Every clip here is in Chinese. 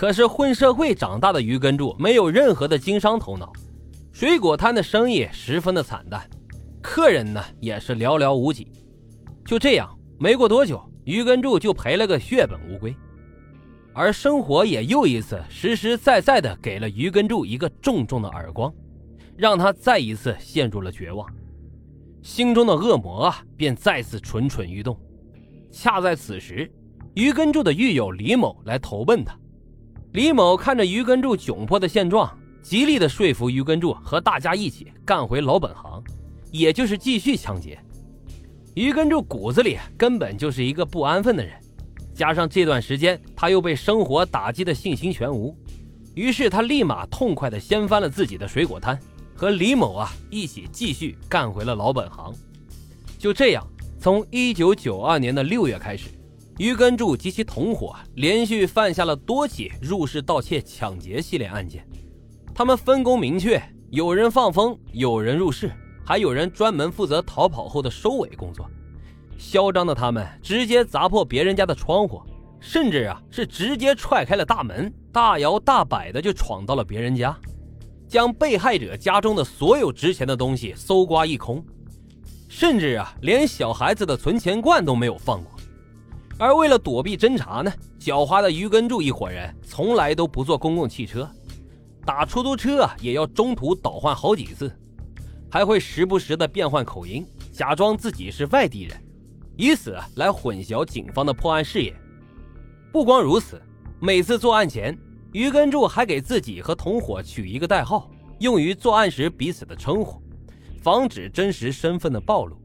可是混社会长大的于根柱没有任何的经商头脑，水果摊的生意十分的惨淡，客人呢也是寥寥无几。就这样，没过多久，于根柱就赔了个血本无归。而生活也又一次实实在在的给了于根柱一个重重的耳光，让他再一次陷入了绝望，心中的恶魔啊便再次蠢蠢欲动。恰在此时，于根柱的狱友李某来投奔他。李某看着于根柱窘迫的现状，极力的说服于根柱和大家一起干回老本行，也就是继续抢劫。于根柱骨子里根本就是一个不安分的人。加上这段时间他又被生活打击的信心全无，于是他立马痛快地掀翻了自己的水果摊，和李某啊一起继续干回了老本行。就这样，从一九九二年的六月开始，于根柱及其同伙连续犯下了多起入室盗窃、抢劫系列案件。他们分工明确，有人放风，有人入室，还有人专门负责逃跑后的收尾工作。嚣张的他们直接砸破别人家的窗户，甚至啊是直接踹开了大门，大摇大摆的就闯到了别人家，将被害者家中的所有值钱的东西搜刮一空，甚至啊连小孩子的存钱罐都没有放过。而为了躲避侦查呢，狡猾的于根柱一伙人从来都不坐公共汽车，打出租车啊也要中途倒换好几次，还会时不时的变换口音，假装自己是外地人。以此来混淆警方的破案视野。不光如此，每次作案前，于根柱还给自己和同伙取一个代号，用于作案时彼此的称呼，防止真实身份的暴露。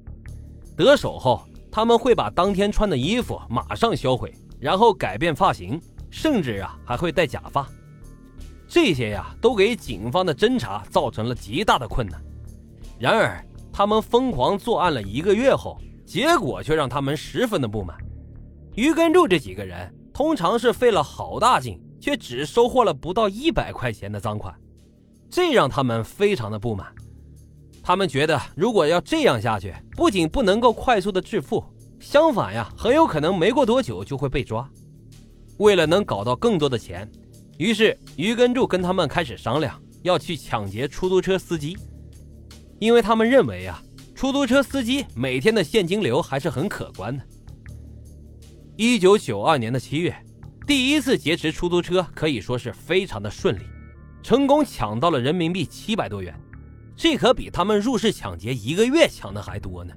得手后，他们会把当天穿的衣服马上销毁，然后改变发型，甚至啊还会戴假发。这些呀，都给警方的侦查造成了极大的困难。然而，他们疯狂作案了一个月后。结果却让他们十分的不满。于根柱这几个人通常是费了好大劲，却只收获了不到一百块钱的赃款，这让他们非常的不满。他们觉得，如果要这样下去，不仅不能够快速的致富，相反呀，很有可能没过多久就会被抓。为了能搞到更多的钱，于是于根柱跟他们开始商量，要去抢劫出租车司机，因为他们认为呀。出租车司机每天的现金流还是很可观的。一九九二年的七月，第一次劫持出租车可以说是非常的顺利，成功抢到了人民币七百多元，这可比他们入室抢劫一个月抢的还多呢。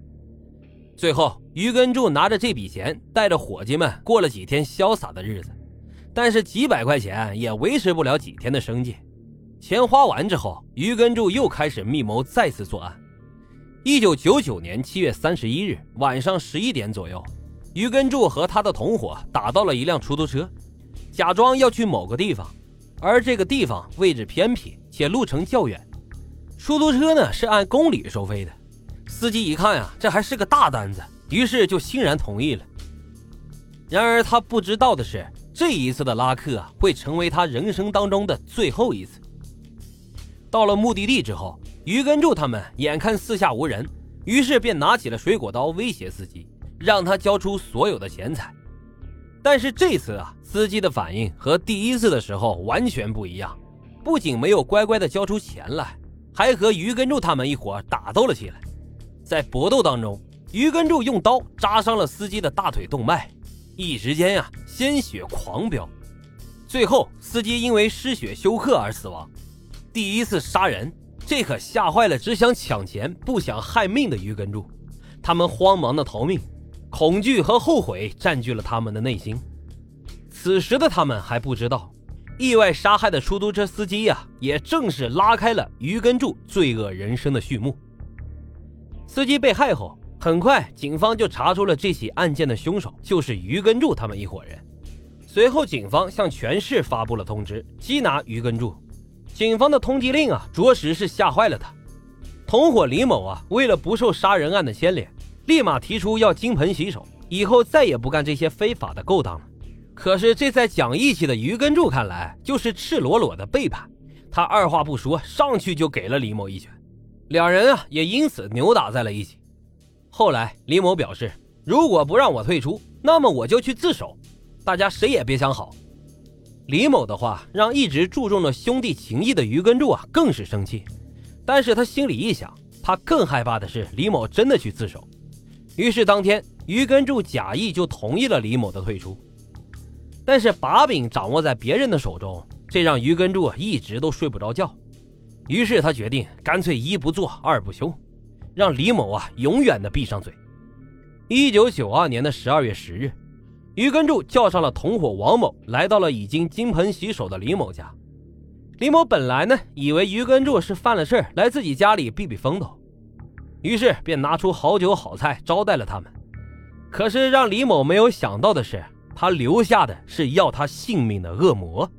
最后，于根柱拿着这笔钱，带着伙计们过了几天潇洒的日子，但是几百块钱也维持不了几天的生计。钱花完之后，于根柱又开始密谋再次作案。一九九九年七月三十一日晚上十一点左右，于根柱和他的同伙打到了一辆出租车，假装要去某个地方，而这个地方位置偏僻且路程较远。出租车呢是按公里收费的，司机一看呀，这还是个大单子，于是就欣然同意了。然而他不知道的是，这一次的拉客会成为他人生当中的最后一次。到了目的地之后。于根柱他们眼看四下无人，于是便拿起了水果刀威胁司机，让他交出所有的钱财。但是这次啊，司机的反应和第一次的时候完全不一样，不仅没有乖乖的交出钱来，还和于根柱他们一伙打斗了起来。在搏斗当中，于根柱用刀扎伤了司机的大腿动脉，一时间呀，鲜血狂飙。最后，司机因为失血休克而死亡。第一次杀人。这可吓坏了只想抢钱不想害命的于根柱，他们慌忙的逃命，恐惧和后悔占据了他们的内心。此时的他们还不知道，意外杀害的出租车司机呀，也正是拉开了于根柱罪恶人生的序幕。司机被害后，很快警方就查出了这起案件的凶手就是于根柱他们一伙人。随后，警方向全市发布了通知，缉拿于根柱。警方的通缉令啊，着实是吓坏了他。同伙李某啊，为了不受杀人案的牵连，立马提出要金盆洗手，以后再也不干这些非法的勾当了。可是这在讲义气的于根柱看来，就是赤裸裸的背叛。他二话不说，上去就给了李某一拳，两人啊也因此扭打在了一起。后来李某表示，如果不让我退出，那么我就去自首，大家谁也别想好。李某的话让一直注重着兄弟情谊的于根柱啊更是生气，但是他心里一想，他更害怕的是李某真的去自首，于是当天于根柱假意就同意了李某的退出，但是把柄掌握在别人的手中，这让于根柱一直都睡不着觉，于是他决定干脆一不做二不休，让李某啊永远的闭上嘴。一九九二年的十二月十日。于根柱叫上了同伙王某，来到了已经金盆洗手的李某家。李某本来呢，以为于根柱是犯了事来自己家里避避风头，于是便拿出好酒好菜招待了他们。可是让李某没有想到的是，他留下的是要他性命的恶魔。